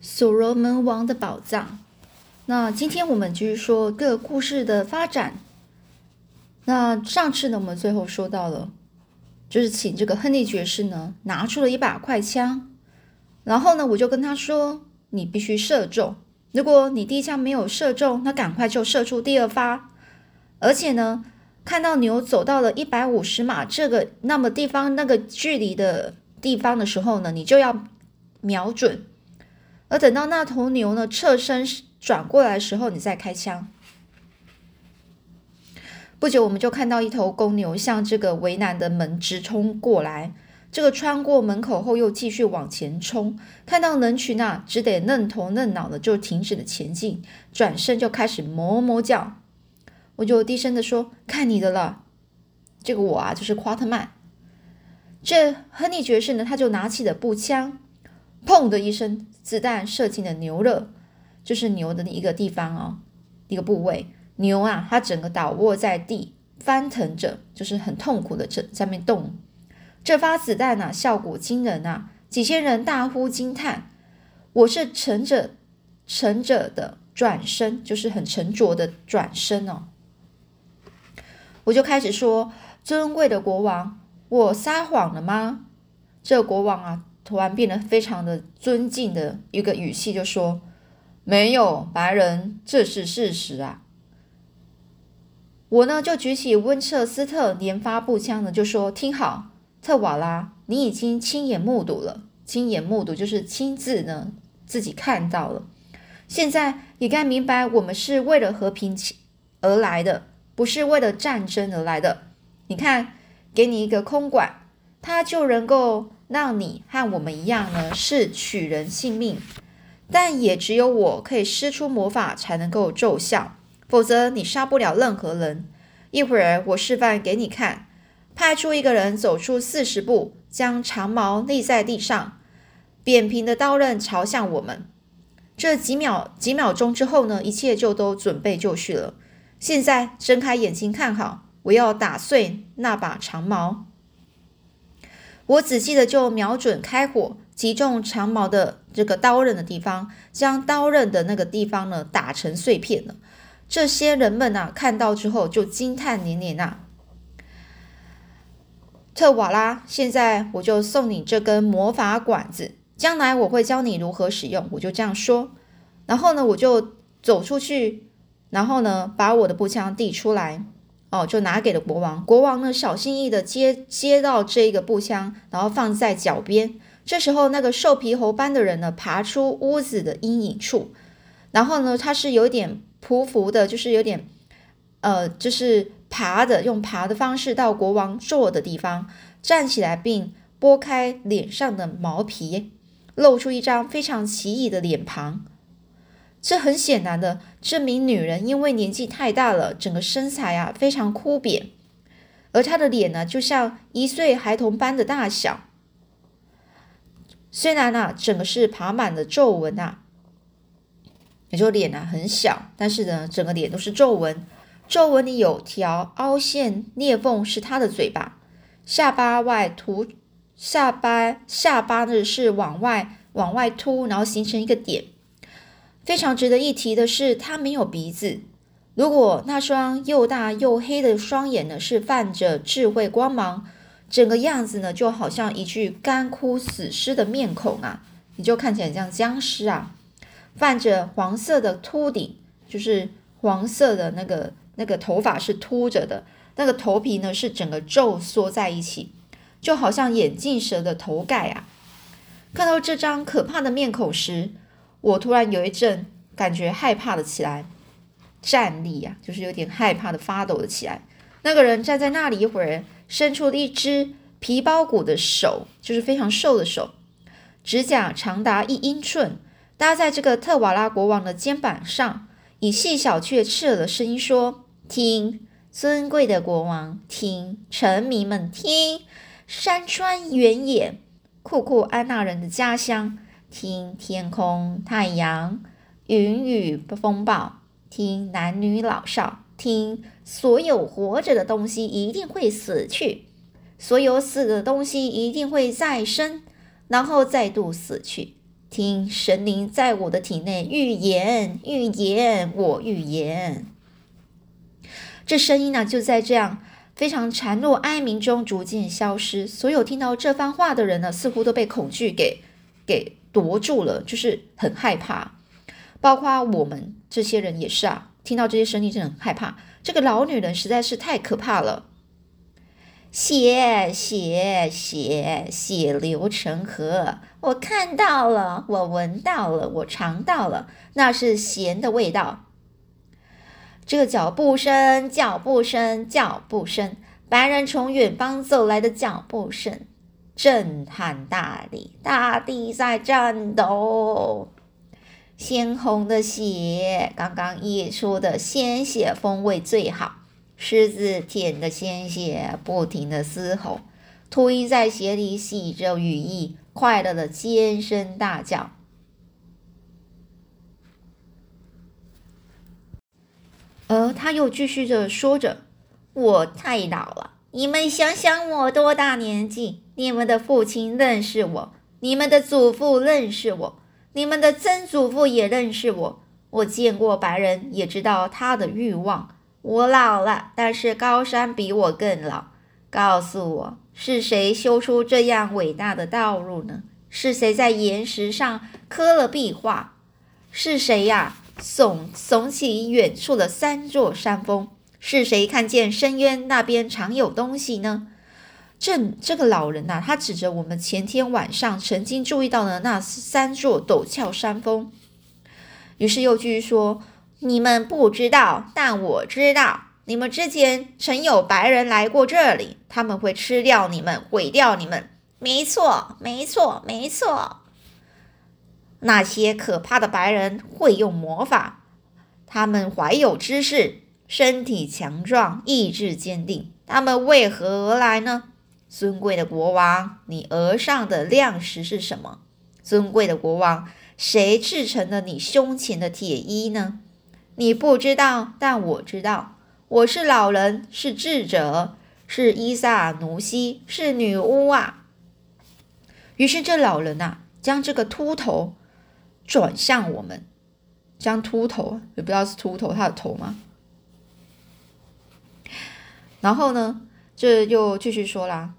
所罗门王的宝藏。那今天我们继续说各故事的发展。那上次呢，我们最后说到了，就是请这个亨利爵士呢拿出了一把快枪，然后呢，我就跟他说：“你必须射中，如果你第一枪没有射中，那赶快就射出第二发。而且呢，看到牛走到了一百五十码这个那么地方那个距离的地方的时候呢，你就要瞄准。”而等到那头牛呢侧身转过来的时候，你再开枪。不久，我们就看到一头公牛向这个围栏的门直冲过来。这个穿过门口后，又继续往前冲。看到人群啊，只得愣头愣脑的就停止了前进，转身就开始哞哞叫。我就低声的说：“看你的了。”这个我啊，就是夸特曼。这亨利爵士呢，他就拿起了步枪，砰的一声。子弹射进了牛肋，就是牛的一个地方哦，一个部位。牛啊，它整个倒卧在地，翻腾着，就是很痛苦的在在面动。这发子弹啊，效果惊人啊！几千人大呼惊叹。我是沉着、沉着的转身，就是很沉着的转身哦。我就开始说：“尊贵的国王，我撒谎了吗？”这国王啊。突然变得非常的尊敬的一个语气，就说：“没有白人，这是事实啊。”我呢就举起温彻斯特连发步枪呢，就说：“听好，特瓦拉，你已经亲眼目睹了，亲眼目睹就是亲自呢自己看到了。现在你该明白，我们是为了和平而来的，不是为了战争而来的。你看，给你一个空管，他就能够。”让你和我们一样呢，是取人性命，但也只有我可以施出魔法才能够奏效，否则你杀不了任何人。一会儿我示范给你看，派出一个人走出四十步，将长矛立在地上，扁平的刀刃朝向我们。这几秒几秒钟之后呢，一切就都准备就绪了。现在睁开眼睛看好，我要打碎那把长矛。我仔细的就瞄准开火，击中长矛的这个刀刃的地方，将刀刃的那个地方呢打成碎片了。这些人们啊看到之后就惊叹连连呐。特瓦拉，现在我就送你这根魔法管子，将来我会教你如何使用。我就这样说，然后呢，我就走出去，然后呢，把我的步枪递出来。哦，就拿给了国王。国王呢，小心翼翼的接接到这个步枪，然后放在脚边。这时候，那个瘦皮猴般的人呢，爬出屋子的阴影处，然后呢，他是有点匍匐的，就是有点，呃，就是爬的，用爬的方式到国王坐的地方，站起来，并拨开脸上的毛皮，露出一张非常奇异的脸庞。这很显然的证明，女人因为年纪太大了，整个身材啊非常枯扁，而她的脸呢，就像一岁孩童般的大小。虽然呢，整个是爬满了皱纹啊，也就脸呢很小，但是呢，整个脸都是皱纹，皱纹里有条凹陷裂缝，是她的嘴巴。下巴外凸，下巴下巴呢是往外往外凸，然后形成一个点。非常值得一提的是，他没有鼻子。如果那双又大又黑的双眼呢，是泛着智慧光芒，整个样子呢，就好像一具干枯死尸的面孔啊，你就看起来像僵尸啊。泛着黄色的秃顶，就是黄色的那个那个头发是秃着的，那个头皮呢是整个皱缩在一起，就好像眼镜蛇的头盖啊。看到这张可怕的面孔时，我突然有一阵感觉害怕了起来，站立呀，就是有点害怕的发抖了起来。那个人站在那里一会儿，伸出了一只皮包骨的手，就是非常瘦的手，指甲长达一英寸，搭在这个特瓦拉国王的肩膀上，以细小却刺耳的声音说：“听，尊贵的国王，听，臣民们听，山川原野，库库安纳人的家乡。”听天空、太阳、云雨风暴，听男女老少，听所有活着的东西一定会死去，所有死的东西一定会再生，然后再度死去。听神灵在我的体内预言，预言，我预言。这声音呢，就在这样非常孱弱哀鸣中逐渐消失。所有听到这番话的人呢，似乎都被恐惧给给夺住了，就是很害怕。包括我们这些人也是啊，听到这些声音真的很害怕。这个老女人实在是太可怕了。血血血血流成河，我看到了，我闻到了，我尝到了，那是咸的味道。这个脚步声，脚步声，脚步声，白人从远方走来的脚步声，震撼大地，大地在颤抖。鲜红的血，刚刚溢出的鲜血风味最好。狮子舔着鲜血，不停的嘶吼。秃鹰在血里洗着羽翼，快乐的尖声大叫。而他又继续着说着：“我太老了，你们想想我多大年纪？你们的父亲认识我，你们的祖父认识我，你们的曾祖父也认识我。我见过白人，也知道他的欲望。”我老了，但是高山比我更老。告诉我，是谁修出这样伟大的道路呢？是谁在岩石上刻了壁画？是谁呀？耸耸起远处的三座山峰？是谁看见深渊那边常有东西呢？这这个老人呐，他指着我们前天晚上曾经注意到的那三座陡峭山峰，于是又继续说。你们不知道，但我知道。你们之前曾有白人来过这里，他们会吃掉你们，毁掉你们。没错，没错，没错。那些可怕的白人会用魔法，他们怀有知识，身体强壮，意志坚定。他们为何而来呢？尊贵的国王，你额上的亮石是什么？尊贵的国王，谁制成了你胸前的铁衣呢？你不知道，但我知道。我是老人，是智者，是伊萨奴西，是女巫啊。于是这老人呐，将这个秃头转向我们，将秃头也不知道是秃头，他的头吗？然后呢，这又继续说啦：“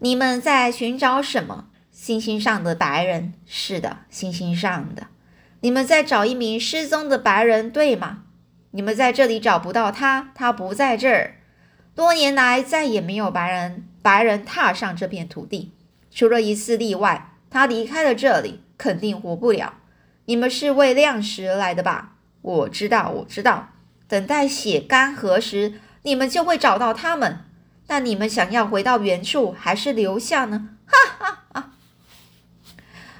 你们在寻找什么？星星上的白人？是的，星星上的。”你们在找一名失踪的白人，对吗？你们在这里找不到他，他不在这儿。多年来再也没有白人白人踏上这片土地，除了一次例外，他离开了这里，肯定活不了。你们是为亮石而来的吧？我知道，我知道。等待血干涸时，你们就会找到他们。那你们想要回到原处，还是留下呢？哈哈哈！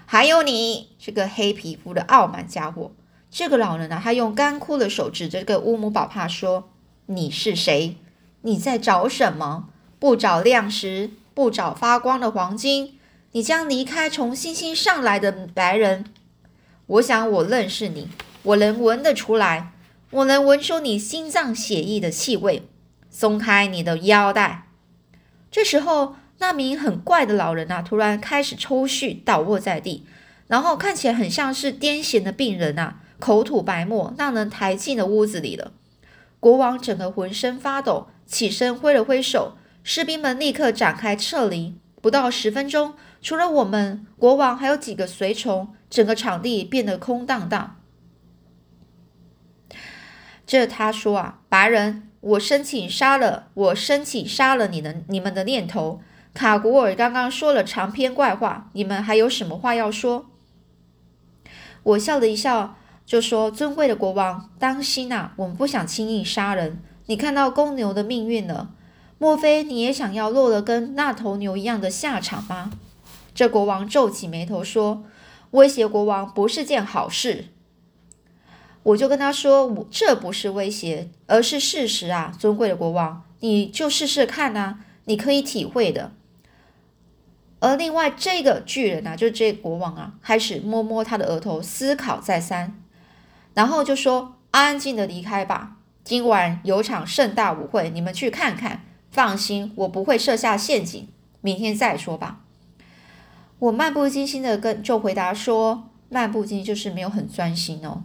还有你。这个黑皮肤的傲慢家伙，这个老人呢，他用干枯的手指着这个乌姆宝帕说：“你是谁？你在找什么？不找亮石，不找发光的黄金，你将离开从星星上来的白人。我想我认识你，我能闻得出来，我能闻出你心脏血液的气味。松开你的腰带。”这时候，那名很怪的老人啊，突然开始抽搐，倒卧在地。然后看起来很像是癫痫的病人呐，口吐白沫，让人抬进了屋子里了。国王整个浑身发抖，起身挥了挥手，士兵们立刻展开撤离。不到十分钟，除了我们，国王还有几个随从，整个场地变得空荡荡。这他说啊，白人，我申请杀了，我申请杀了你的你们的念头。卡古尔刚刚说了长篇怪话，你们还有什么话要说？我笑了一笑，就说：“尊贵的国王，当心呐！我们不想轻易杀人。你看到公牛的命运了，莫非你也想要落了跟那头牛一样的下场吗？”这国王皱起眉头说：“威胁国王不是件好事。”我就跟他说：“我这不是威胁，而是事实啊！尊贵的国王，你就试试看呐，你可以体会的。”而另外这个巨人啊，就是这国王啊，开始摸摸他的额头，思考再三，然后就说：“安静的离开吧，今晚有场盛大舞会，你们去看看。放心，我不会设下陷阱，明天再说吧。”我漫不经心的跟就回答说，漫不经心就是没有很专心哦，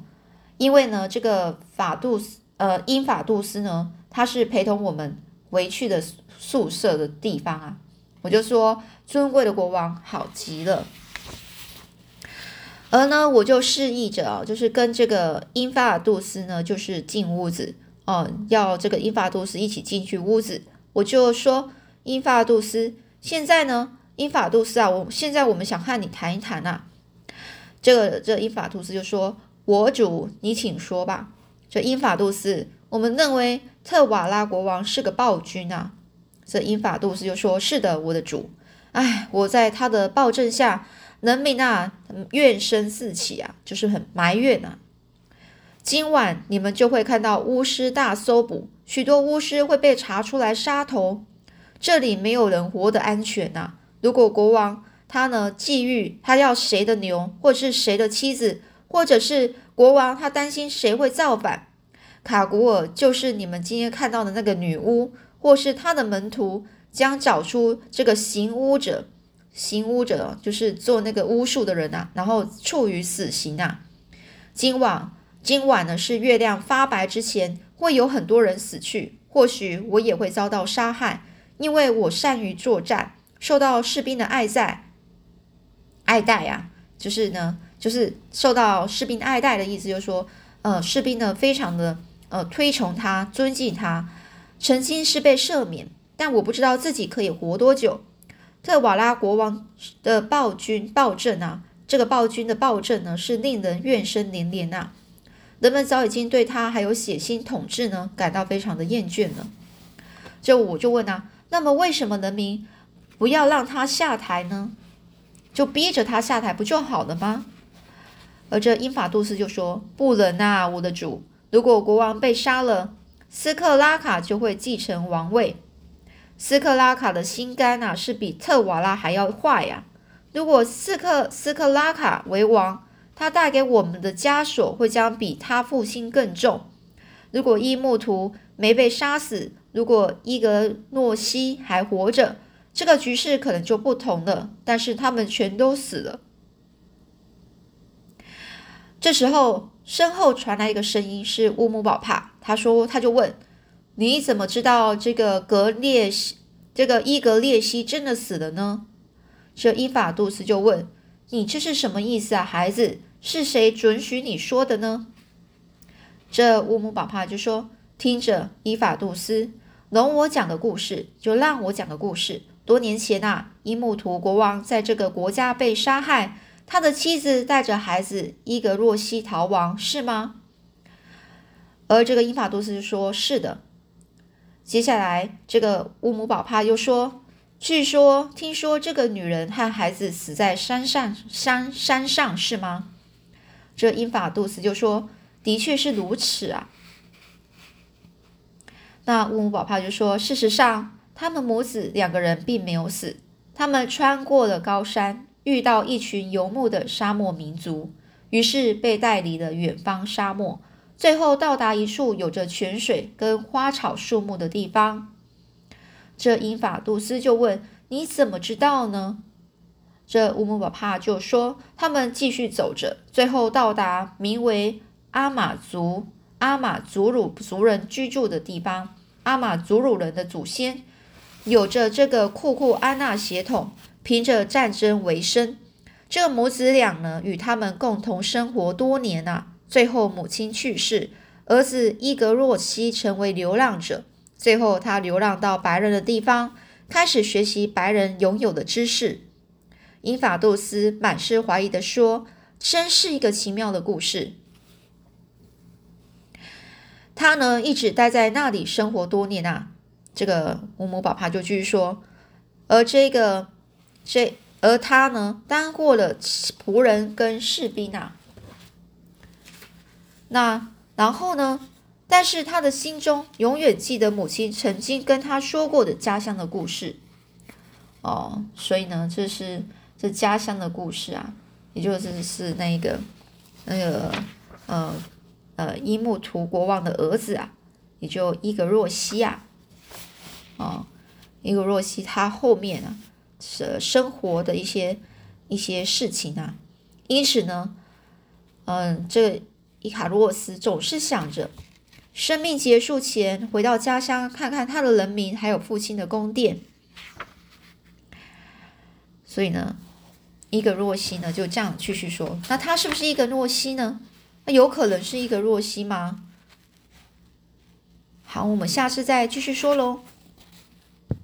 因为呢，这个法杜斯呃英法杜斯呢，他是陪同我们回去的宿舍的地方啊，我就说尊贵的国王好极了。而呢，我就示意着啊，就是跟这个英法杜斯呢，就是进屋子哦，要这个英法杜斯一起进去屋子。我就说，英法杜斯，现在呢，英法杜斯啊，我现在我们想和你谈一谈啊。这个这英法杜斯就说：“我主，你请说吧。”这英法杜斯，我们认为特瓦拉国王是个暴君啊。这英法杜斯就说：“是的，我的主。哎，我在他的暴政下。”人民啊，怨声四起啊，就是很埋怨啊。今晚你们就会看到巫师大搜捕，许多巫师会被查出来杀头。这里没有人活得安全呐。如果国王他呢觊觎他要谁的牛，或者是谁的妻子，或者是国王他担心谁会造反，卡古尔就是你们今天看到的那个女巫，或是他的门徒，将找出这个行巫者。行巫者就是做那个巫术的人呐，然后处于死刑啊。今晚，今晚呢是月亮发白之前，会有很多人死去，或许我也会遭到杀害，因为我善于作战，受到士兵的爱戴，爱戴呀，就是呢，就是受到士兵爱戴的意思，就是说，呃，士兵呢非常的呃推崇他，尊敬他，曾经是被赦免，但我不知道自己可以活多久。特瓦拉国王的暴君暴政啊，这个暴君的暴政呢，是令人怨声连连呐。人们早已经对他还有血腥统治呢，感到非常的厌倦了。就我就问啊，那么为什么人民不要让他下台呢？就逼着他下台不就好了吗？而这英法杜斯就说：“不能啊，我的主，如果国王被杀了，斯克拉卡就会继承王位。”斯克拉卡的心肝呐，是比特瓦拉还要坏呀！如果斯克斯克拉卡为王，他带给我们的枷锁会将比他父亲更重。如果伊木图没被杀死，如果伊格诺西还活着，这个局势可能就不同了。但是他们全都死了。这时候，身后传来一个声音，是乌姆宝帕。他说：“他就问。”你怎么知道这个格列西，这个伊格列西真的死了呢？这伊法杜斯就问：“你这是什么意思啊，孩子？是谁准许你说的呢？”这乌姆宝帕就说：“听着，伊法杜斯，容我讲个故事，就让我讲个故事。多年前啊，伊木图国王在这个国家被杀害，他的妻子带着孩子伊格洛西逃亡，是吗？”而这个英法杜斯说：“是的。”接下来，这个乌姆宝帕又说：“据说，听说这个女人和孩子死在山上，山山上是吗？”这英法杜斯就说：“的确是如此啊。”那乌姆宝帕就说：“事实上，他们母子两个人并没有死，他们穿过了高山，遇到一群游牧的沙漠民族，于是被带离了远方沙漠。”最后到达一处有着泉水跟花草树木的地方，这英法杜斯就问：“你怎么知道呢？”这乌姆巴帕就说：“他们继续走着，最后到达名为阿马族阿马祖鲁族人居住的地方。阿马祖鲁人的祖先有着这个库库安纳血统，凭着战争为生。这母子俩呢，与他们共同生活多年啊。”最后，母亲去世，儿子伊格洛西成为流浪者。最后，他流浪到白人的地方，开始学习白人拥有的知识。英法杜斯满是怀疑的说：“真是一个奇妙的故事。”他呢，一直待在那里生活多年啊。这个乌姆宝帕就继续说：“而这个这而他呢，当过了仆人跟士兵啊。”那然后呢？但是他的心中永远记得母亲曾经跟他说过的家乡的故事。哦，所以呢，这是这家乡的故事啊，也就是是那个那个呃呃伊木图国王的儿子啊，也就伊格若西啊，哦，伊格若西他后面啊是生活的一些一些事情啊。因此呢，嗯，这伊卡洛斯总是想着生命结束前回到家乡，看看他的人民还有父亲的宫殿。所以呢，伊格若西呢就这样继续说：“那他是不是一个若西呢？那有可能是一个若西吗？”好，我们下次再继续说喽。